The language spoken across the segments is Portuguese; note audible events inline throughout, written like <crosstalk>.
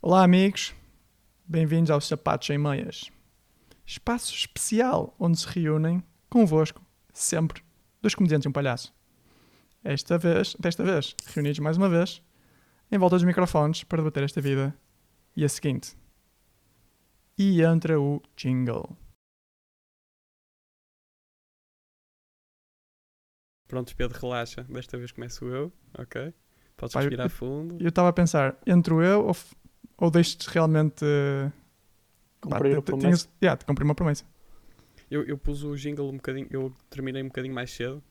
Olá, amigos. Bem-vindos aos Sapatos em Meias. Espaço especial onde se reúnem, convosco, sempre, dois comediantes e um palhaço. Esta vez, desta vez, reunidos mais uma vez, em volta dos microfones para debater esta vida e a seguinte. E entra o jingle. Prontos, Pedro, relaxa. Desta vez começo eu, ok? Podes eu- respirar fundo. Eu estava a pensar, entro eu ou, ou deixo-te realmente. eh, pá, Cumprir a te- te- promessa. tinhas- yeah, te cumprir uma promessa. Eu, eu pus o jingle um bocadinho, eu terminei um bocadinho mais cedo,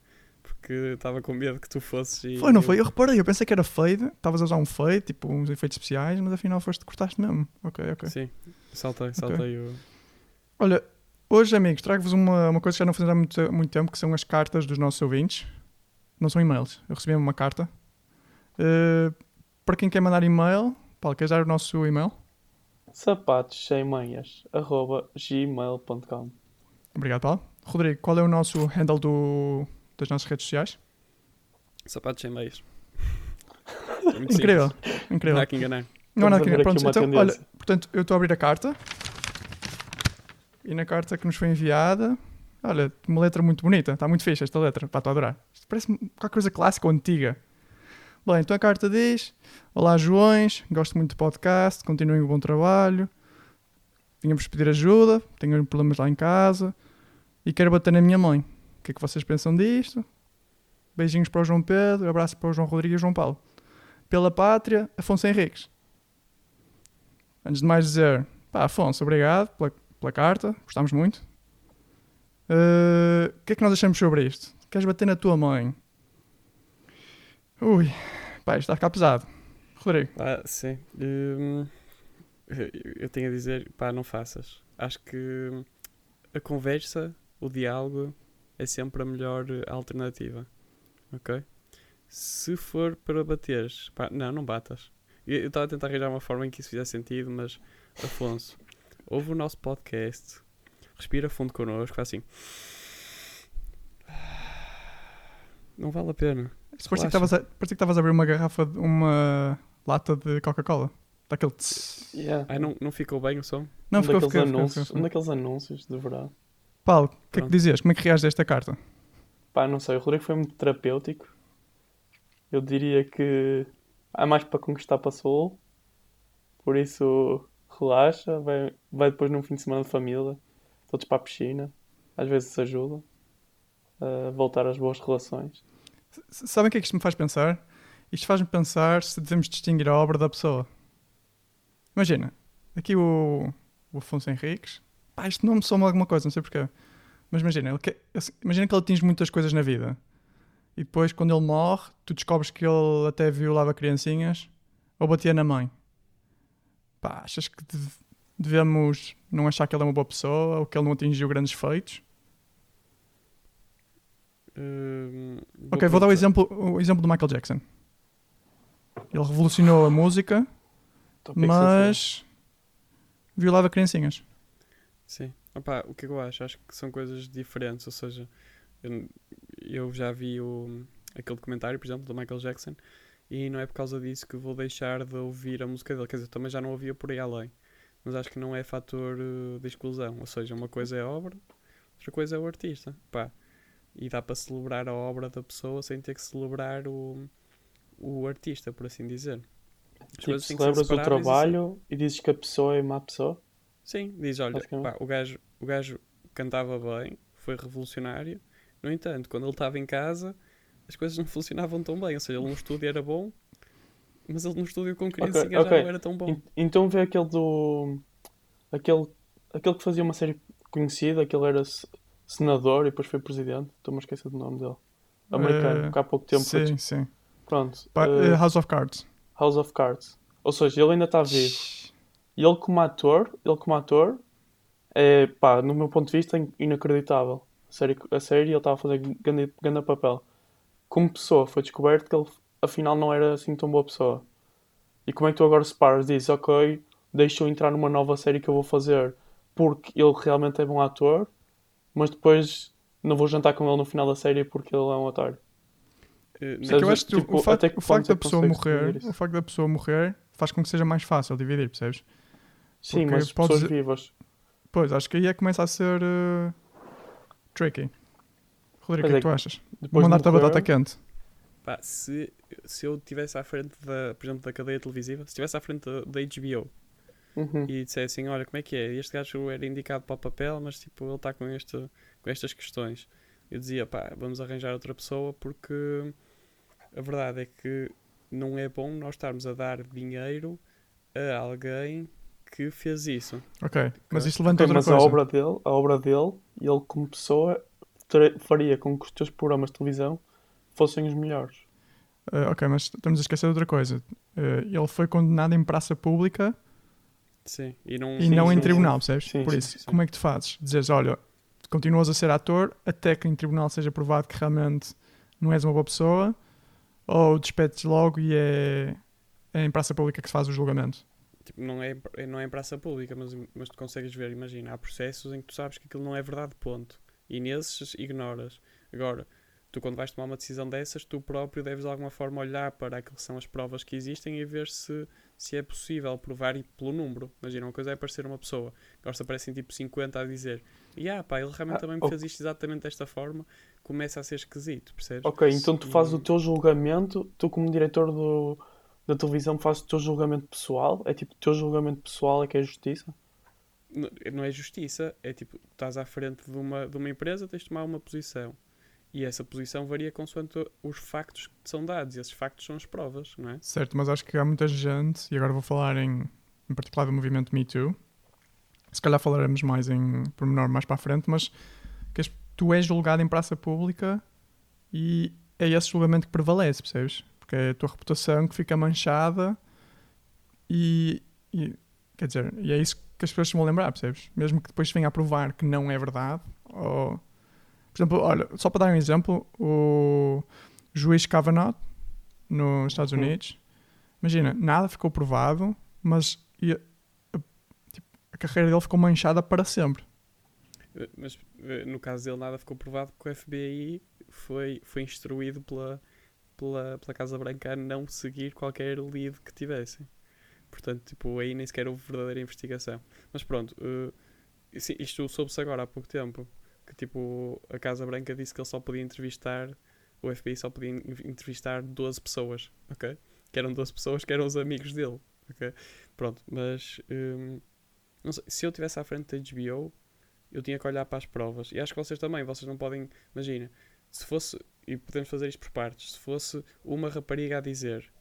porque estava com medo que tu fosses e... Foi, não eu- foi? Eu reparei, eu pensei que era fade, estavas a usar um fade, tipo uns efeitos especiais, mas afinal foste cortaste mesmo. Ok, ok. Sim, saltei, saltei o... Olha, hoje, amigos, trago-vos uma, uma coisa que já não fazemos há muito, muito tempo, que são as cartas dos nossos ouvintes. Não são e-mails. Eu recebi uma carta. Eh, para quem quer mandar e-mail, Paulo, queres dar o nosso e-mail? Sapatos sem manhas, arroba gmail.com. Obrigado, Paulo. Rodrigo, qual é o nosso handle do, das nossas redes sociais? Sapatos sem meias. <laughs> É Incrível, incrível. Não há que enganar. Não há nada que aqui Pronto, então, tendência. olha, portanto, eu estou a abrir a carta. E na carta que nos foi enviada, olha, uma letra muito bonita. Está muito fixe esta letra. Pá, estou a adorar. Isto parece qualquer coisa clássica ou antiga. Bem, então a carta diz: Olá, Joões, gosto muito do podcast, continuem o bom trabalho. Vinha-vos pedir ajuda, tenho problemas lá em casa e quero bater na minha mãe. O que é que vocês pensam disto? Beijinhos para o João Pedro, abraço para o João Rodrigues e o João Paulo. Pela pátria, Afonso Henriques. Antes de mais dizer, pá, Afonso, obrigado pela, pela carta, gostámos muito. Uh, O que é que nós achamos sobre isto? Queres bater na tua mãe? Ui, pá, isto está a ficar pesado. Rodrigo, Ah, sim. Hum, eu- tenho a dizer, pá, não faças. Acho que a conversa, o diálogo, é sempre a melhor alternativa. Ok? Se for para bateres, pá, não, não batas. Eu estava a tentar arranjar uma forma em que isso fizesse sentido, mas, Afonso, ouve o nosso podcast, respira fundo connosco, faz assim. Não vale a pena. Parecia que estavas a- abrir uma garrafa, de, uma lata de Coca-Cola. Daquele tss. Yeah. Ai, não, não ficou bem o som? Não, um, ficou, daqueles ficou, anúncios, ficou. um daqueles anúncios de verão. Paulo, o que é que dizias? Como é que reages a esta carta? Pá, não sei, o Rodrigo foi muito terapêutico. Eu diria que há mais para conquistar para Soul. Por isso, relaxa, vai, vai depois num fim de semana de família, todos para a piscina. Às vezes isso ajuda a voltar às boas relações. Sabem o que é que isto me faz pensar? Isto faz-me pensar se devemos distinguir a obra da pessoa. Imagina, aqui o, o Afonso Henriques. Pá, isto não me soma alguma coisa, não sei porquê. Mas imagina, ele que- assim, imagina que ele atinge muitas coisas na vida. E depois, quando ele morre, tu descobres que ele até violava criancinhas ou batia na mãe. Pá, achas que deve- devemos não achar que ele é uma boa pessoa ou que ele não atingiu grandes feitos? Hum, Ok, vou dar o exemplo, o exemplo do Michael Jackson. Ele revolucionou a música, Tópico sensível. mas violava criancinhas. Sim. Opa, o que é que eu acho? Acho que são coisas diferentes. Ou seja, eu, eu já vi o, aquele documentário, por exemplo, do Michael Jackson, e não é por causa disso que vou deixar de ouvir a música dele. Quer dizer, também já não ouvia por aí além. Mas acho que não é fator eh, de exclusão. Ou seja, uma coisa é a obra, outra coisa é o artista. Pá. E dá para celebrar a obra da pessoa sem ter que celebrar o, o artista, por assim dizer. As Tipo, celebras o e trabalho e dizes que a pessoa é má pessoa. Sim, diz, olha, pá, o, gajo, o gajo cantava bem, foi revolucionário. No entanto, quando ele estava em casa, as coisas não <laughs> funcionavam tão bem. Ou seja, ele no estúdio era bom, mas ele no estúdio com criancinhas já ok. não era tão bom. En- Então vê aquele do. Aquele, aquele que fazia uma série conhecida, aquele era senador e depois foi presidente. Estou-me a esquecer do nome dele. Americano, que há pouco tempo foi. sim, sim. Pronto. Pa- eh, eh, House of Cards. House of Cards. Ou seja, ele ainda está vivo. E ele como ator, ele como ator, é pá, no meu ponto de vista, in- inacreditável. A série, a série ele estava a fazer grande, grande papel. Como pessoa, foi descoberto que ele afinal não era assim tão boa pessoa. E como é que tu agora separas? Dizes, ok, deixa eu entrar numa nova série que eu vou fazer porque ele realmente é bom ator, mas depois não vou jantar com ele no final da série porque ele é um otário. Eh? É que eu acho que Tipo, o facto, até que o facto da é pessoa morrer, o facto da pessoa morrer faz com que seja mais fácil dividir, percebes? Sim, Porque mas podes- pessoas vivas. Pois, acho que aí é que começa a ser uh, tricky. Rodrigo, o que é é que tu achas? Vou Depois de mandar-te a morrer- batata quente. Pá, se, se eu estivesse à frente, da, por exemplo, da cadeia televisiva, se estivesse à frente da, da HBO Uhum. e dissessem, olha, como é que é? Este gajo era indicado para o papel, mas tipo, ele está com, este, com estas questões. Eu dizia, pá, vamos arranjar outra pessoa porque a verdade é que não é bom nós estarmos a dar dinheiro a alguém que fez isso. Ok, mas isso levanta Ok, outra mas a coisa. obra dele, a obra dele, ele como pessoa faria com que os teus programas de televisão fossem os melhores. Uh, ok, mas estamos a esquecer de outra coisa. Uh, ele foi condenado em praça pública Sim, e não, e não em tribunal, percebes? Sim, Por sim, isso, sim. como é que tu fazes? Dizes, olha, continuas a ser ator até que em tribunal seja provado que realmente não és uma boa pessoa, ou despedes logo e é, é em praça pública que se faz o julgamento. Tipo, não, é, não é em praça pública, mas, mas tu consegues ver, imagina, há processos em que tu sabes que aquilo não é verdade, ponto. E nesses ignoras. Agora, tu quando vais tomar uma decisão dessas, tu próprio deves de alguma forma olhar para aquilo que são as provas que existem e ver se, se é possível provar e pelo número. Imagina, uma coisa é aparecer uma pessoa, se aparecem tipo 50 a dizer e ah pá, ele realmente Ah, também me ok. fez isto exatamente desta forma, começa a ser esquisito, percebes? Ok, então tu fazes o teu julgamento, tu como diretor do, da televisão fazes o teu julgamento pessoal, é tipo o teu julgamento pessoal é que é justiça? N- não é justiça, é tipo, estás à frente de uma, de uma empresa, tens de tomar uma posição. E essa posição varia consoante os factos que são dados. E esses factos são as provas, não é? Certo, mas acho que há muita gente, e agora vou falar em, em particular do movimento Me Too, se calhar falaremos mais em pormenor mais para a frente, mas que tu és julgado em praça pública e é esse julgamento que prevalece, percebes? Porque é a tua reputação que fica manchada e, e- quer dizer, e é isso que as pessoas vão lembrar, percebes? Mesmo que depois venha a provar que não é verdade, ou por exemplo, olha, só para dar um exemplo, o juiz Kavanaugh nos Estados Uhum. Unidos, imagina, nada ficou provado, mas ia- a, tipo, a carreira dele ficou manchada para sempre. Eh, Mas eh, no caso dele, nada ficou provado porque o FBI foi, foi instruído pela, pela, pela Casa Branca a não seguir qualquer lead que tivessem. Portanto, tipo, aí nem sequer houve verdadeira investigação. Mas pronto, sim, isto soube-se agora há pouco tempo. Que tipo, a Casa Branca disse que ele só podia entrevistar, o FBI só podia en- entrevistar 12 pessoas, ok? Que eram 12 pessoas que eram os amigos dele, ok? Pronto, mas hum, não sei, se eu estivesse à frente da HBO, eu tinha que olhar para as provas. E acho que vocês também, vocês não podem. Imagina, se fosse. E podemos fazer isto por partes. Se fosse uma rapariga a dizer,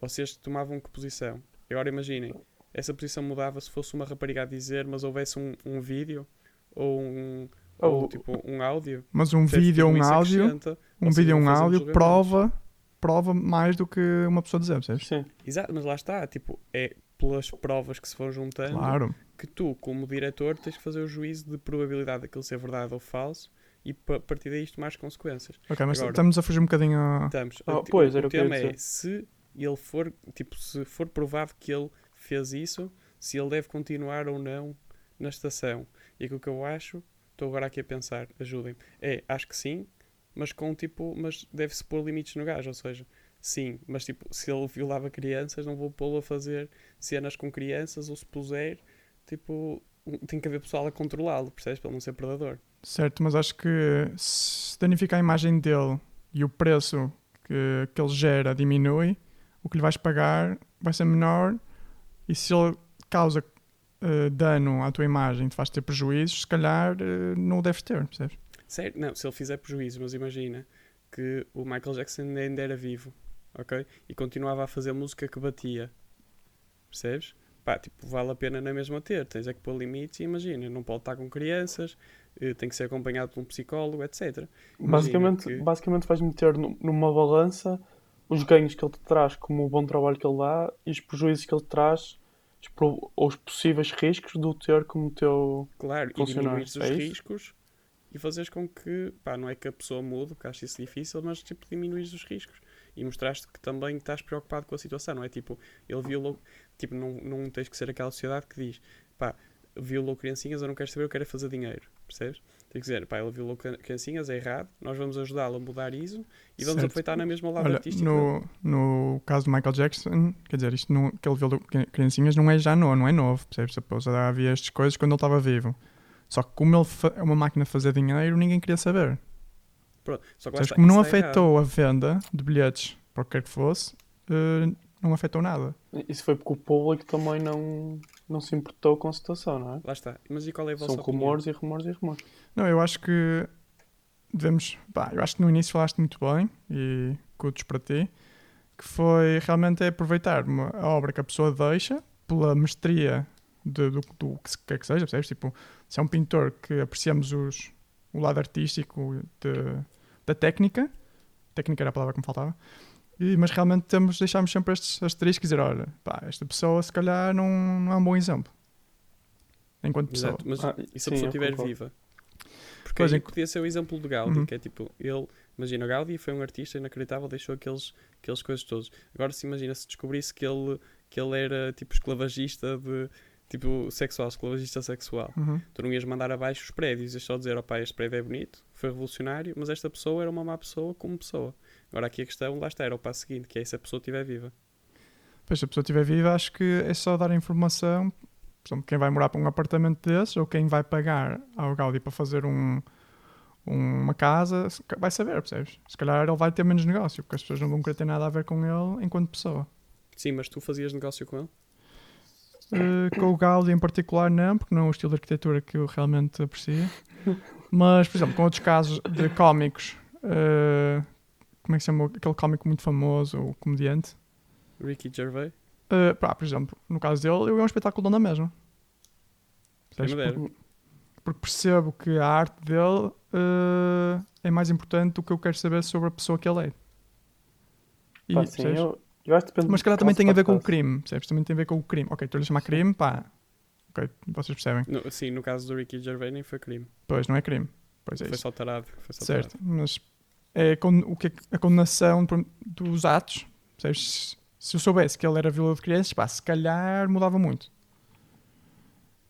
vocês tomavam que posição? Agora imaginem, essa posição mudava se fosse uma rapariga a dizer, mas houvesse um, um vídeo ou um. Ou, Ou- tipo um áudio. Mas um vídeo ou um áudio, um vídeo ou um áudio prova, prova mais do que uma pessoa dizer, percebes? Sim. Exato, mas lá está, tipo, é pelas provas que se vão juntando Claro. que tu, como diretor, tens que fazer o juízo de probabilidade daquilo ser verdade ou falso e a partir daí tomar as consequências. Ok, mas Agora- estamos a fugir um bocadinho a... Estamos. O ti- pois, o era o que eu tema é se ele for, tipo, se for provado que ele fez isso, se ele deve continuar ou não na estação. E aquilo que eu acho, estou agora aqui a pensar, ajudem-me, é, acho que sim, mas com tipo, mas deve-se pôr limites no gajo, ou seja, sim, mas tipo, se ele violava crianças, não vou pô-lo a fazer cenas com crianças, ou se puser, tipo, tem que haver pessoal a controlá-lo, percebes? Para ele não ser predador. Certo, mas acho que se danifica a imagem dele e o preço que, que ele gera diminui, o que lhe vais pagar vai ser menor e se ele causa eh, dano à tua imagem te faz ter prejuízos, se calhar eh, não o deves ter, percebes? Certo, não, se ele fizer prejuízo, mas imagina que o Michael Jackson ainda era vivo, ok? E continuava a fazer música que batia, percebes? Pá, tipo, vale a pena na mesma ter, tens é que pôr limites e imagina, não pode estar com crianças, eh, tem que ser acompanhado por um psicólogo, etc. Imagina Basicamente, que- basicamente vais meter nu- numa balança os ganhos que ele te traz como o bom trabalho que ele dá e os prejuízos que ele traz ou os possíveis riscos do ter como teu. Claro, e diminuir os é isso? riscos e fazeres com que, pá, não é que a pessoa mude, porque acho isso difícil, mas tipo, diminuir os riscos e mostraste que também estás preocupado com a situação, não é? Tipo, ele violou, tipo, não, não tens que ser aquela sociedade que diz, pá, violou criancinhas, eu não quero saber, eu quero é fazer dinheiro, percebes? Tem que dizer, pá, ele violou can- criancinhas, é errado, nós vamos ajudá-lo a mudar isso e vamos Certo. aproveitar na mesma lado Olha, artístico. no, no caso do Michael Jackson, quer dizer, isto não, que ele viu criancinhas não é já novo, não é novo, percebes? Depois já havia estas coisas quando ele estava vivo. Só que como ele é uma máquina de fazer dinheiro, ninguém queria saber. Pronto, só que lá está, Como não está errado. afetou a venda de bilhetes, para o que quer que fosse, eh, não afetou nada. Isso foi porque o público também não, não se importou com a situação, não é? Lá está. Mas e qual é a vossa São opinião? rumores e rumores e rumores. Não, eu acho que devemos. Pá, eu acho que no início falaste muito bem e cutos para ti, que foi realmente é aproveitar uma, a obra que a pessoa deixa pela mestria de- do, do que quer que seja, percebes? Tipo, se é um pintor que apreciamos os, o lado artístico de- da técnica, técnica era a palavra que me faltava, e- mas realmente temos, deixamos sempre estes asteriscos e dizer: olha, pá, esta pessoa se calhar não, não é um bom exemplo. Enquanto pessoa. Exato, mas Ah, e se a sim, pessoa eu estiver viva? Porque Pois aí podia ser o exemplo do Gaudi, Uhum. que é tipo, ele, imagina, o Gaudi foi um artista inacreditável, deixou aqueles, aqueles coisas todos. Agora se imagina, se descobrisse que ele, que ele era tipo esclavagista de tipo sexual, esclavagista sexual, Uhum. tu não ias mandar abaixo os prédios, ias só dizer, opá, este prédio é bonito, foi revolucionário, mas esta pessoa era uma má pessoa como pessoa. Agora aqui a questão, lá está, era o passo seguinte, que é se a pessoa estiver viva. Pois, se a pessoa estiver viva, acho que é só dar informação. Por exemplo, quem vai morar para um apartamento desses ou quem vai pagar ao Gaudi para fazer um, um- uma casa vai saber, percebes? Se calhar ele vai ter menos negócio, porque as pessoas não vão querer ter nada a ver com ele enquanto pessoa. Sim, mas tu fazias negócio com ele? Eh, com o Gaudi em particular, não, porque não é o estilo de arquitetura que eu realmente aprecio. <laughs> Mas, por exemplo, com outros casos de cómicos, eh, como é que se chama aquele cómico muito famoso, o comediante? Ricky Gervais? Uh, pá, por exemplo, no caso dele, eu é um espetáculo de onda mesmo. Quem me Percebes? dera. Porque, porque percebo que a arte dele uh, é mais importante do que eu quero saber sobre a pessoa que ele é. E, Pá, sim, eu, eu acho que depende Mas se calhar também tem a ver com o crime, percebes? Também tem a ver com o crime. Ok, estou-lhe a chamar crime, pá. Ok, vocês percebem. No- sim, no caso do Ricky Gervais nem foi crime. Pois, não é crime. Pois é foi isso. só tarado. Foi só Certo, tarado. mas é con- o que é que- a condenação dos atos, percebes? Se- eu soubesse que ele era violador de crianças, pá, se calhar mudava muito.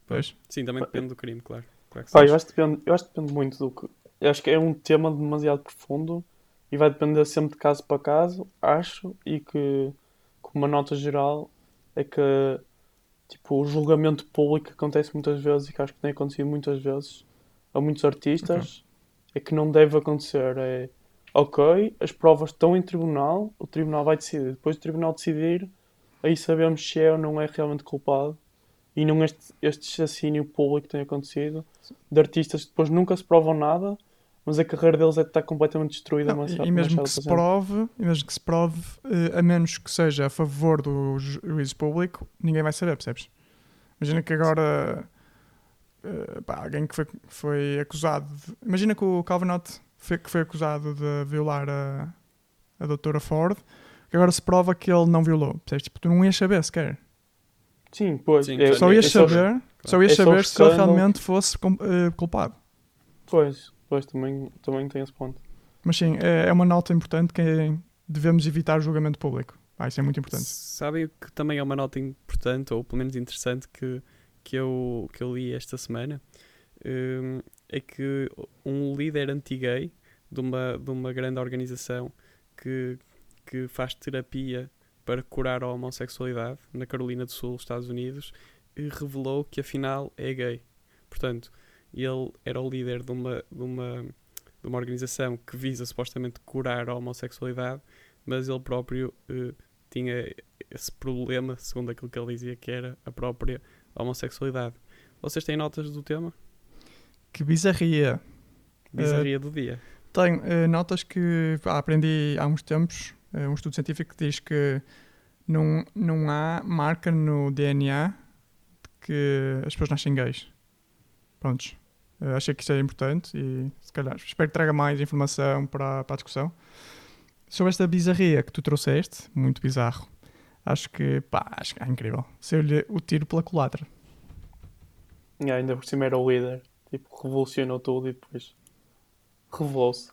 Pois. Sim, também depende do crime, claro. claro que Pá, eu acho, que depende, eu acho que depende muito do que. Eu acho que é um tema demasiado profundo e vai depender sempre de caso para caso, acho, e que, como uma nota geral, é que tipo, o julgamento público acontece muitas vezes e que acho que tem acontecido muitas vezes a muitos artistas, é que não deve acontecer. É ok, as provas estão em tribunal, o tribunal vai decidir. Depois do tribunal decidir, aí sabemos se é ou não é realmente culpado. E não este, este assassínio público que tem acontecido de artistas que depois nunca se provam nada, mas a carreira deles é de estar completamente destruída. Não, e, e mesmo que se prove, e mesmo que se prove, eh, a menos que seja a favor do ju- juízo público, ninguém vai saber, percebes? Imagina que agora eh, pá, alguém que foi, foi acusado de- imagina que o Calvinot foi, que foi acusado de violar a, a doutora Ford, que agora se prova que ele não violou, percebes? Tipo, tu não ias saber sequer. Sim, pois. Sim, é- Só é- ias é só- saber, só ias É saber o se ele realmente fosse eh, culpado. Pois, pois também, também tem esse ponto. Mas sim, é, é uma nota importante que é- devemos evitar o julgamento público. Ah, isso é muito importante. Sabem o que também é uma nota importante, ou pelo menos interessante, que, que, eu, que eu li esta semana? Hum, é que um líder anti-gay de uma, de uma grande organização que, que faz terapia para curar a homossexualidade na Carolina do Sul, Estados Unidos, eh, revelou que afinal é gay. Portanto, ele era o líder de uma, de uma, de uma organização que visa supostamente curar a homossexualidade, mas ele próprio eh, tinha esse problema, segundo aquilo que ele dizia, que era a própria homossexualidade. Vocês têm notas do tema? Que bizarria. Bizarria do dia. Tenho eh, notas que pá, aprendi há uns tempos, eh, um estudo científico que diz que não, não há marca no DNA de que as pessoas nascem gays. Prontos. Eh, achei que isso é importante e se calhar espero que traga mais informação para, para a discussão. Sobre esta bizarria que tu trouxeste, muito bizarro, acho que pá, acho que é incrível. Saiu-lhe o tiro pela culatra. Ainda por cima era o líder. Tipo, revolucionou tudo e depois revelou-se.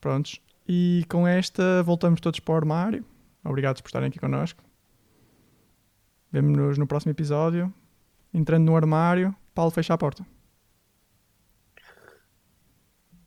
Prontos. E com esta voltamos todos para o armário. Obrigados por estarem aqui connosco. Vemo-nos no próximo episódio. Entrando no armário, Paulo fecha a porta.